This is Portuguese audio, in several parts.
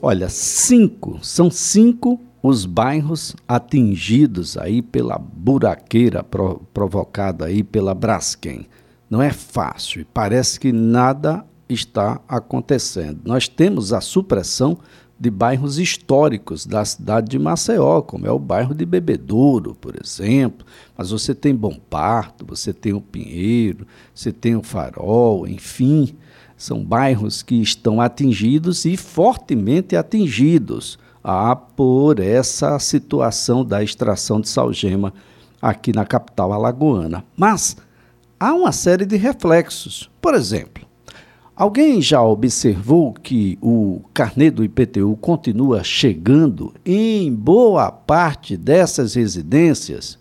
Olha, cinco, são cinco os bairros atingidos aí pela buraqueira pro, provocada aí pela Braskem. Não é fácil parece que nada está acontecendo. Nós temos a supressão de bairros históricos da cidade de Maceió, como é o bairro de Bebedouro, por exemplo. Mas você tem Bom Parto, você tem o Pinheiro, você tem o Farol, enfim, são bairros que estão atingidos e fortemente atingidos ah, por essa situação da extração de salgema aqui na capital alagoana. Mas há uma série de reflexos. Por exemplo, alguém já observou que o carnê do IPTU continua chegando em boa parte dessas residências?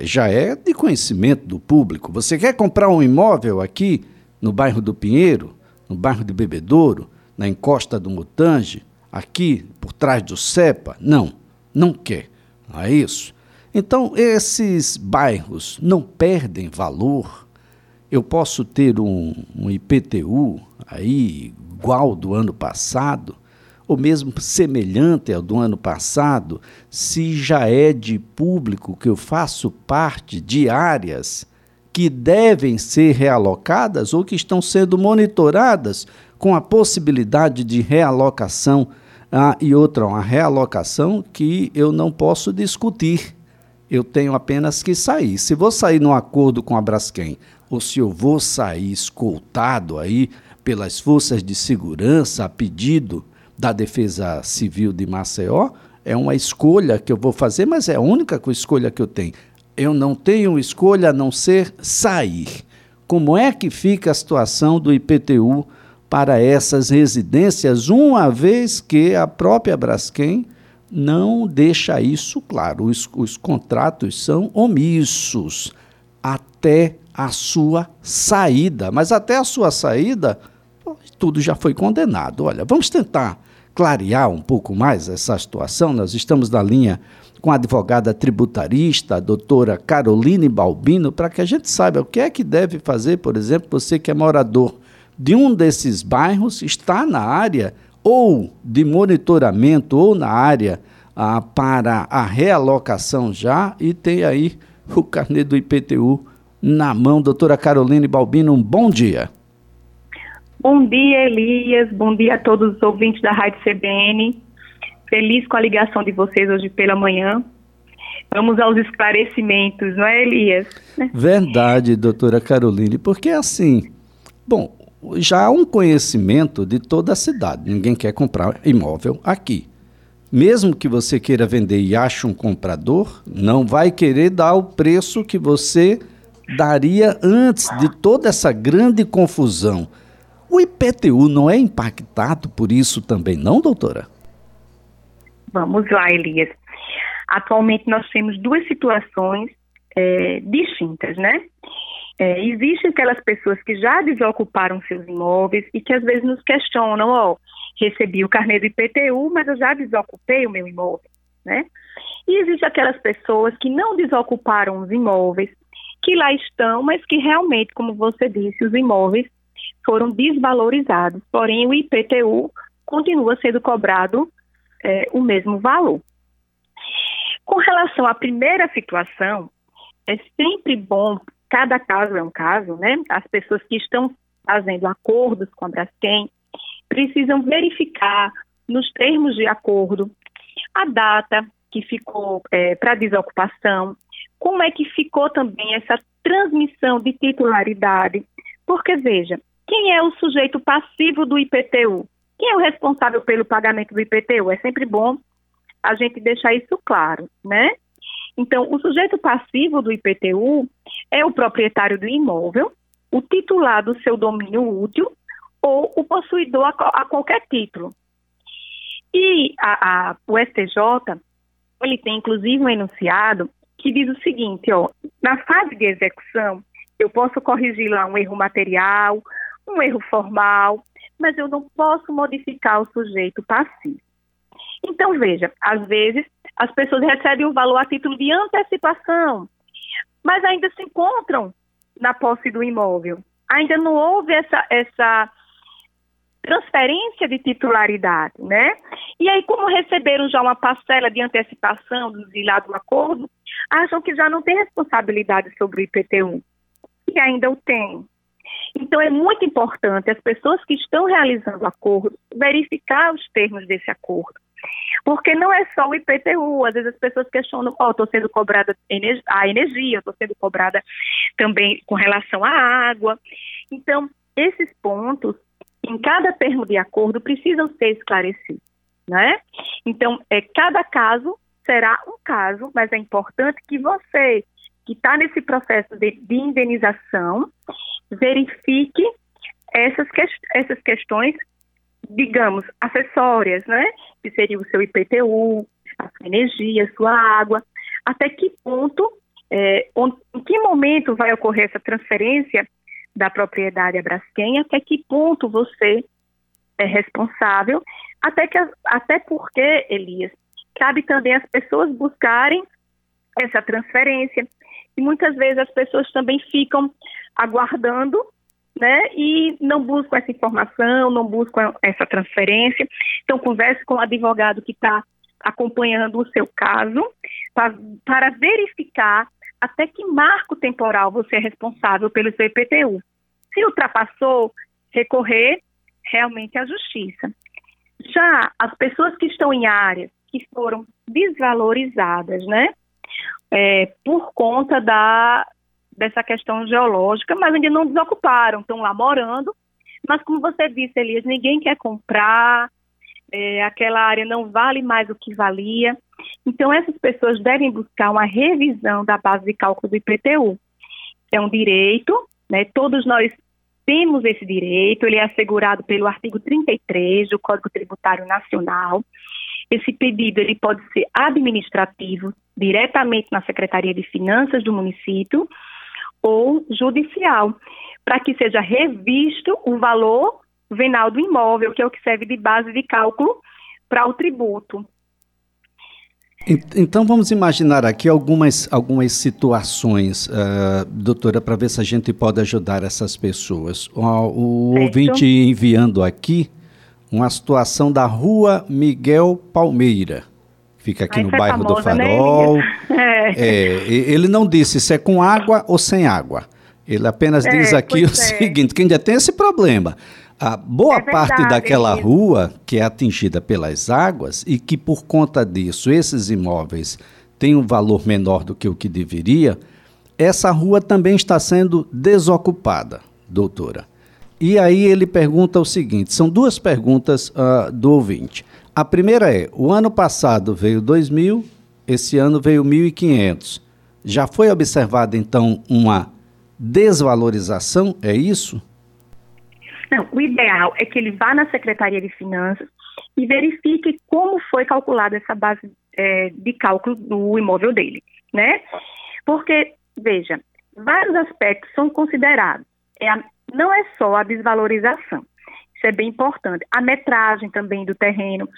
Já é de conhecimento do público. Você quer comprar um imóvel aqui no bairro do Pinheiro, no bairro de Bebedouro, na encosta do Mutange, aqui por trás do CEPA? Não, não quer. Não é isso? Então, esses bairros não perdem valor. Eu posso ter um, um IPTU aí igual do ano passado, ou mesmo semelhante ao do ano passado, se já é de público que eu faço parte de áreas que devem ser realocadas ou que estão sendo monitoradas com a possibilidade de realocação ah, e outra, uma realocação que eu não posso discutir. Eu tenho apenas que sair. Se vou sair num acordo com a Braskem, ou se eu vou sair escoltado aí pelas forças de segurança a pedido da Defesa Civil de Maceió, é uma escolha que eu vou fazer, mas é a única escolha que eu tenho. Eu não tenho escolha a não ser sair. Como é que fica a situação do IPTU para essas residências, uma vez que a própria Braskem não deixa isso claro. Os, os contratos são omissos até a sua saída. Mas até a sua saída, tudo já foi condenado. Olha, vamos tentar clarear um pouco mais essa situação. Nós estamos na linha com a advogada tributarista, a doutora Caroline Balbino, para que a gente saiba o que é que deve fazer, por exemplo, você que é morador de um desses bairros está na área ou de monitoramento ou na área ah, para a realocação já e tem aí o carnê do IPTU na mão. Doutora Caroline Balbino, um bom dia. Bom dia, Elias. Bom dia a todos os ouvintes da Rádio CBN. Feliz com a ligação de vocês hoje pela manhã. Vamos aos esclarecimentos, não é, Elias? Verdade, doutora Caroline, porque assim, bom, já há um conhecimento de toda a cidade. Ninguém quer comprar imóvel aqui. Mesmo que você queira vender e ache um comprador, não vai querer dar o preço que você daria antes de toda essa grande confusão. O IPTU não é impactado por isso também, não, doutora? Vamos lá, Elias. Atualmente nós temos duas situações é, distintas, né? É, existem aquelas pessoas que já desocuparam seus imóveis e que às vezes nos questionam, ó, recebi o carnê do IPTU, mas eu já desocupei o meu imóvel, né? E existem aquelas pessoas que não desocuparam os imóveis, que lá estão, mas que realmente, como você disse, os imóveis foram desvalorizados, porém o IPTU continua sendo cobrado é, o mesmo valor. Com relação à primeira situação, é sempre bom cada caso é um caso, né? As pessoas que estão fazendo acordos com a Braskem precisam verificar nos termos de acordo a data que ficou é, para desocupação, como é que ficou também essa transmissão de titularidade, porque veja, quem é o sujeito passivo do IPTU? Quem é o responsável pelo pagamento do IPTU? É sempre bom a gente deixar isso claro, né? Então, o sujeito passivo do IPTU é o proprietário do imóvel, o titular do seu domínio útil ou o possuidor a, a qualquer título. E a, a, o STJ, ele tem inclusive um enunciado que diz o seguinte, ó, na fase de execução, eu posso corrigir lá um erro material, um erro formal, mas eu não posso modificar o sujeito passivo. Então, veja, às vezes as pessoas recebem o valor a título de antecipação, mas ainda se encontram na posse do imóvel. Ainda não houve essa, essa transferência de titularidade, né? E aí, como receberam já uma parcela de antecipação do desilado do acordo, acham que já não tem responsabilidade sobre o IPTU. E ainda o tem. Então, é muito importante as pessoas que estão realizando o acordo verificar os termos desse acordo. Porque não é só o IPTU, às vezes as pessoas questionam, ó, oh, estou sendo cobrada a energia, estou sendo cobrada também com relação à água. Então, esses pontos, em cada termo de acordo, precisam ser esclarecidos, né? Então, é, cada caso será um caso, mas é importante que você, que está nesse processo de, de indenização, verifique essas, que, essas questões, digamos, acessórias, né? Que seria o seu IPTU, a sua energia, a sua água, até que ponto, é, onde, em que momento vai ocorrer essa transferência da propriedade a Braskem, até que ponto você é responsável, até, que, até porque, Elias, cabe também às pessoas buscarem essa transferência. E muitas vezes as pessoas também ficam aguardando, né, e não buscam essa informação, não buscam essa transferência. Então, converse com o advogado que está acompanhando o seu caso pra, para verificar até que marco temporal você é responsável pelo seu IPTU. Se ultrapassou, recorrer realmente à justiça. Já as pessoas que estão em áreas que foram desvalorizadas, né, é, por conta da dessa questão geológica, mas ainda não desocuparam, estão lá morando, mas como você disse, Elias, ninguém quer comprar, é, aquela área não vale mais o que valia. Então, essas pessoas devem buscar uma revisão da base de cálculo do IPTU. É um direito, né? Todos nós temos esse direito, ele é assegurado pelo artigo 33 do Código Tributário Nacional. Esse pedido ele pode ser administrativo, diretamente na Secretaria de Finanças do município, ou judicial, para que seja revisto o valor venal do imóvel, que é o que serve de base de cálculo para o tributo. Então vamos imaginar aqui algumas, algumas situações, uh, doutora, para ver se a gente pode ajudar essas pessoas. O, o ouvinte enviando aqui uma situação da rua Miguel Palmeira. Fica aqui no bairro famosa, do né, Farol. Né, é. É, ele não disse se é com água ou sem água. Ele apenas é, diz aqui o é. seguinte, que ainda tem esse problema. A boa é verdade, parte daquela rua que é atingida pelas águas e que por conta disso esses imóveis têm um valor menor do que o que deveria, essa rua também está sendo desocupada, doutora. E aí ele pergunta o seguinte: são duas perguntas uh, do ouvinte. A primeira é: o ano passado veio 2 mil, esse ano veio 1.500. Já foi observada então uma desvalorização? É isso? Não, o ideal é que ele vá na Secretaria de Finanças e verifique como foi calculada essa base é, de cálculo do imóvel dele, né? Porque, veja, vários aspectos são considerados. É a, não é só a desvalorização, isso é bem importante. A metragem também do terreno.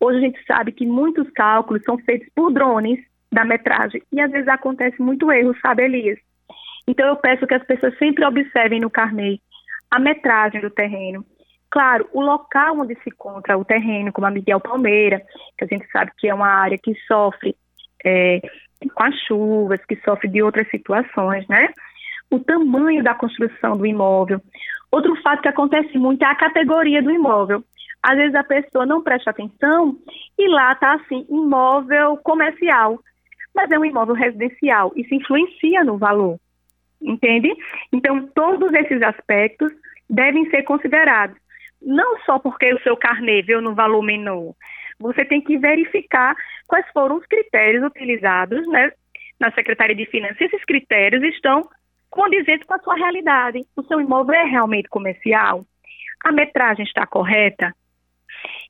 Hoje a gente sabe que muitos cálculos são feitos por drones da metragem e às vezes acontece muito erro, sabe, Elias? Então eu peço que as pessoas sempre observem no carnê a metragem do terreno. Claro, o local onde se encontra o terreno, como a Miguel Palmeira, que a gente sabe que é uma área que sofre é, com as chuvas, que sofre de outras situações, né? O tamanho da construção do imóvel. Outro fato que acontece muito é a categoria do imóvel. Às vezes a pessoa não presta atenção e lá está assim, imóvel comercial, mas é um imóvel residencial. Isso influencia no valor entende? Então, todos esses aspectos devem ser considerados. Não só porque o seu carnê veio no valor menor, você tem que verificar quais foram os critérios utilizados né, na Secretaria de Finanças. Esses critérios estão condizentes com a sua realidade. O seu imóvel é realmente comercial? A metragem está correta?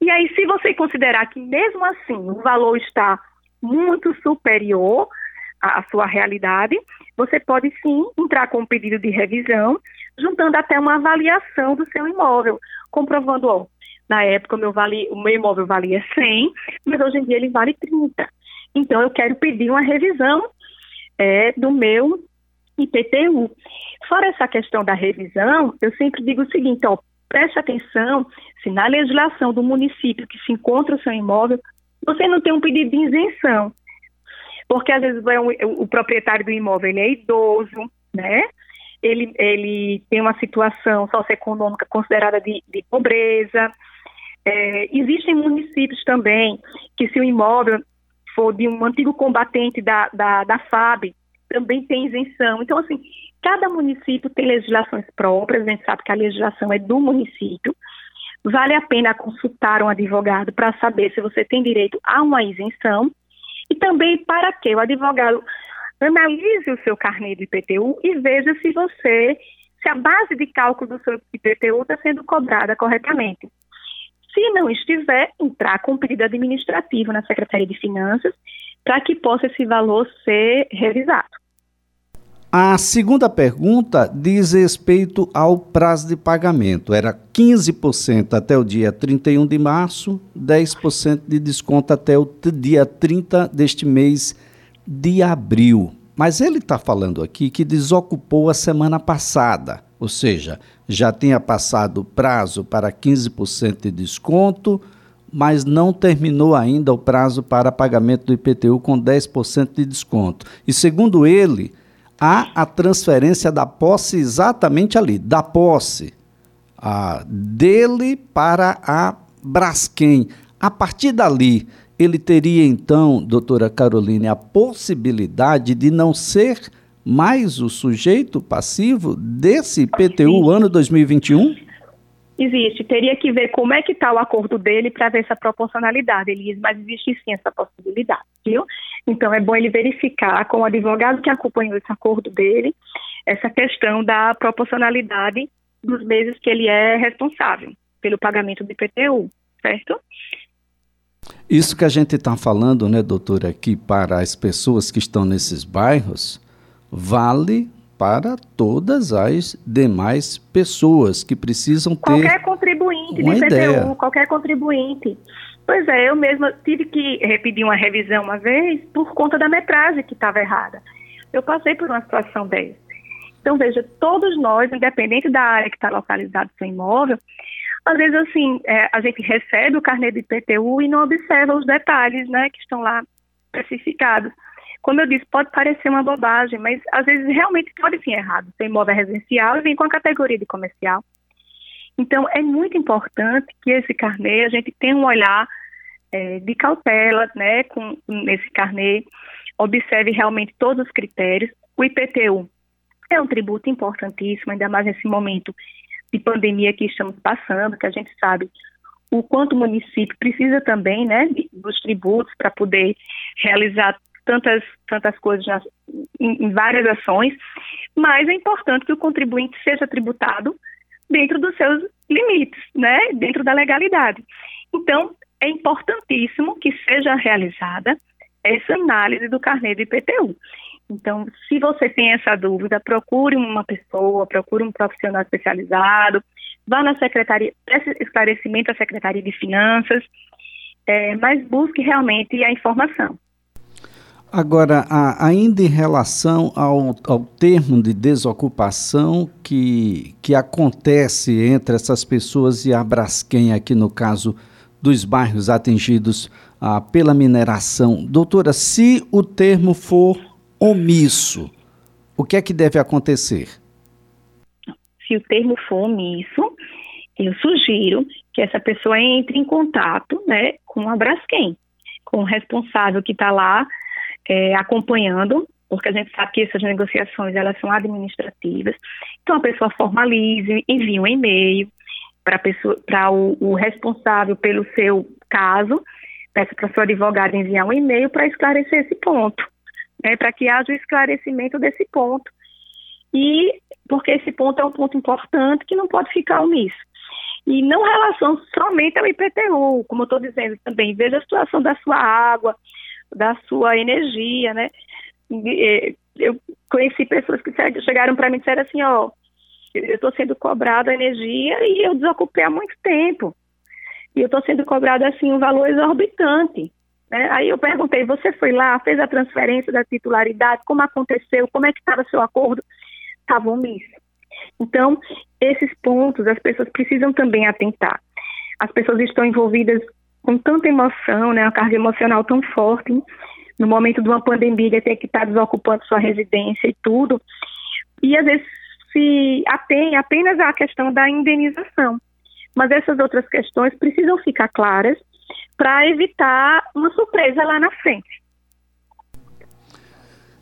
E aí, se você considerar que mesmo assim o valor está muito superior à sua realidade, você pode sim entrar com um pedido de revisão, juntando até uma avaliação do seu imóvel, comprovando, ó, na época o meu, vale, o meu imóvel valia 100, mas hoje em dia ele vale 30. Então eu quero pedir uma revisão é, do meu IPTU. Fora essa questão da revisão, eu sempre digo o seguinte, ó, preste atenção se na legislação do município que se encontra o seu imóvel, você não tem um pedido de isenção. Porque às vezes é o proprietário do imóvel ele é idoso, né? Ele, ele tem uma situação socioeconômica considerada de, de pobreza. É, existem municípios também que se o imóvel for de um antigo combatente da, da, da FAB, também tem isenção. Então, assim, cada município tem legislações próprias, a gente sabe que a legislação é do município. Vale a pena consultar um advogado para saber se você tem direito a uma isenção e também para que o advogado analise o seu carnê de IPTU e veja se você, se a base de cálculo do seu IPTU está sendo cobrada corretamente. Se não estiver, entrar com pedido administrativo na Secretaria de Finanças para que possa esse valor ser revisado. A segunda pergunta diz respeito ao prazo de pagamento. Era 15% até o dia 31 de março, 10% de desconto até o dia 30 deste mês de abril. Mas ele está falando aqui que desocupou a semana passada, ou seja, já tinha passado o prazo para 15% de desconto, mas não terminou ainda o prazo para pagamento do IPTU com 10% de desconto. E segundo ele, há a transferência da posse exatamente ali, da posse a, dele para a Braskem. A partir dali, ele teria então, doutora Caroline, a possibilidade de não ser mais o sujeito passivo desse IPTU ano 2021? Existe, teria que ver como é que está o acordo dele para ver essa proporcionalidade, Elise, mas existe sim essa possibilidade, viu? Então é bom ele verificar com o advogado que acompanhou esse acordo dele, essa questão da proporcionalidade dos meses que ele é responsável pelo pagamento do IPTU, certo? Isso que a gente está falando, né, doutora, aqui para as pessoas que estão nesses bairros, vale para todas as demais pessoas que precisam ter qualquer contribuinte uma de ideia. qualquer contribuinte. Pois é, eu mesma tive que repetir uma revisão uma vez por conta da metragem que estava errada. Eu passei por uma situação dessa. Então, veja, todos nós, independente da área que está localizado o seu imóvel, às vezes, assim, é, a gente recebe o carnê de IPTU e não observa os detalhes, né, que estão lá especificados. Como eu disse, pode parecer uma bobagem, mas às vezes realmente pode vir errado. Seu imóvel é residencial e vem com a categoria de comercial. Então, é muito importante que esse carnê, a gente tenha um olhar é, de cautela, né, com esse carnê, observe realmente todos os critérios. O IPTU é um tributo importantíssimo, ainda mais nesse momento de pandemia que estamos passando, que a gente sabe o quanto o município precisa também, né, dos tributos para poder realizar tantas, tantas coisas nas, em, em, várias ações, mas é importante que o contribuinte seja tributado dentro dos seus limites, né, dentro da legalidade. Então, é importantíssimo que seja realizada essa análise do carnê do IPTU. Então, se você tem essa dúvida, procure uma pessoa, procure um profissional especializado, vá na secretaria, peça esclarecimento à Secretaria de Finanças, é, mas busque realmente a informação. Agora, ainda em relação ao, ao termo de desocupação que, que acontece entre essas pessoas e a Braskem, aqui no caso dos bairros atingidos ah, pela mineração. Doutora, se o termo for omisso, o que é que deve acontecer? Se o termo for omisso, eu sugiro que essa pessoa entre em contato né, com a Braskem, com o responsável que está lá é, acompanhando, porque a gente sabe que essas negociações elas são administrativas. Então a pessoa formalize, envie um e-mail para o, o responsável pelo seu caso, peça para seu advogado enviar um e-mail para esclarecer esse ponto, né, para que haja o esclarecimento desse ponto. E porque esse ponto é um ponto importante que não pode ficar omisso. E não relação somente ao IPTU, como eu estou dizendo também, veja a situação da sua água, da sua energia, né? Eh, eu conheci pessoas que chegaram para mim e disseram assim, ó, eu estou sendo cobrada energia e eu desocupei há muito tempo. E eu estou sendo cobrada assim um valor exorbitante. Né? Aí eu perguntei, você foi lá, fez a transferência da titularidade, como aconteceu, como é que estava seu acordo? Estava omisso. Então, esses pontos as pessoas precisam também atentar. As pessoas estão envolvidas com tanta emoção, né, uma carga emocional tão forte, no momento de uma pandemia, ter que estar desocupando sua residência e tudo. E às vezes se atém apenas à questão da indenização. Mas essas outras questões precisam ficar claras para evitar uma surpresa lá na frente.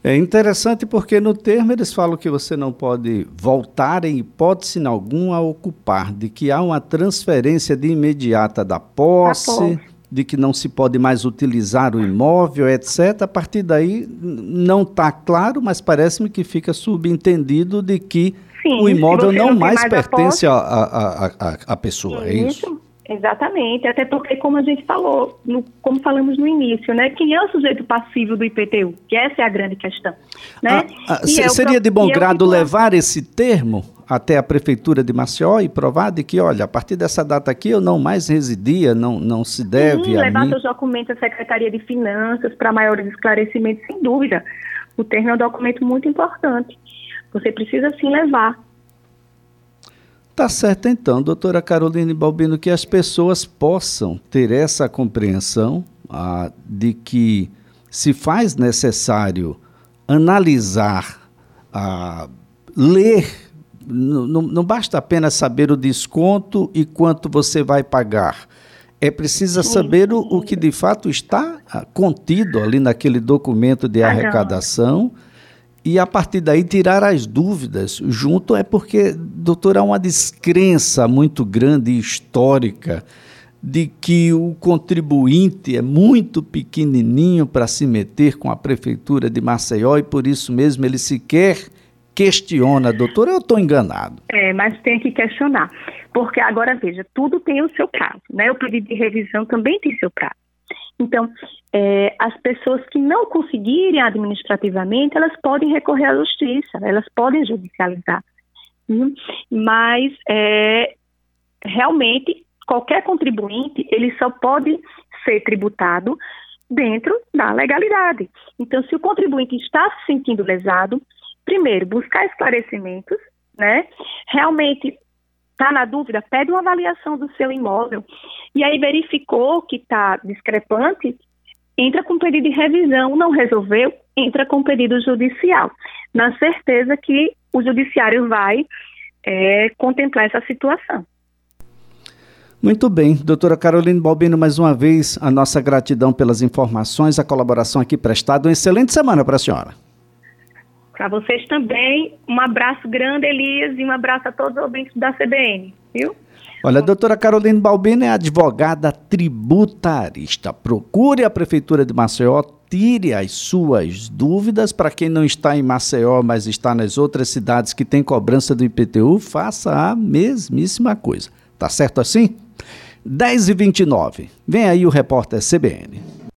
É interessante porque no termo eles falam que você não pode voltar em hipótese alguma a ocupar, de que há uma transferência de imediata da posse, posse, de que não se pode mais utilizar o imóvel, etc. A partir daí não está claro, mas parece-me que fica subentendido de que Sim, o imóvel não, não mais, mais pertence à pessoa, é isso? Exatamente, até porque, como a gente falou, no, como falamos no início, né, quem é o sujeito passivo do IPTU? Que essa é a grande questão. Né? Ah, ah, é seria de bom é grado levar esse termo até a Prefeitura de Maceió e provar de que, olha, a partir dessa data aqui eu não mais residia, não, não se deve Sim, a levar mim. seus documentos à Secretaria de Finanças para maiores esclarecimentos, sem dúvida. O termo é um documento muito importante. Você precisa sim levar Tá certo então, doutora Caroline Balbino, que as pessoas possam ter essa compreensão ah, de que se faz necessário analisar, ah, ler, não, não basta apenas saber o desconto e quanto você vai pagar. É preciso saber o, o que de fato está ah, contido ali naquele documento de arrecadação e a partir daí tirar as dúvidas junto é porque, doutor, há uma descrença muito grande e histórica de que o contribuinte é muito pequenininho para se meter com a prefeitura de Maceió e por isso mesmo ele sequer questiona, doutor, eu estou enganado. É, mas tem que questionar, porque agora veja, tudo tem o seu prazo, né? O pedido de revisão também tem seu prazo. Então, é, as pessoas que não conseguirem administrativamente, elas podem recorrer à justiça, elas podem judicializar. Hum? Mas, é, realmente, qualquer contribuinte, ele só pode ser tributado dentro da legalidade. Então, se o contribuinte está se sentindo lesado, primeiro, buscar esclarecimentos, né? Realmente Está na dúvida? Pede uma avaliação do seu imóvel. E aí verificou que está discrepante, entra com pedido de revisão. Não resolveu, entra com pedido judicial. Na certeza que o judiciário vai é, contemplar essa situação. Muito bem, doutora Carolina Balbino, mais uma vez a nossa gratidão pelas informações, a colaboração aqui prestada. Uma excelente semana para a senhora. Para vocês também, um abraço grande, Elias, e um abraço a todos os ouvintes da CBN, viu? Olha, a doutora Carolina Balbino é advogada tributarista. Procure a Prefeitura de Maceió, tire as suas dúvidas. Para quem não está em Maceió, mas está nas outras cidades que tem cobrança do IPTU, faça a mesmíssima coisa. Tá certo assim? 10 e 29 Vem aí o repórter CBN.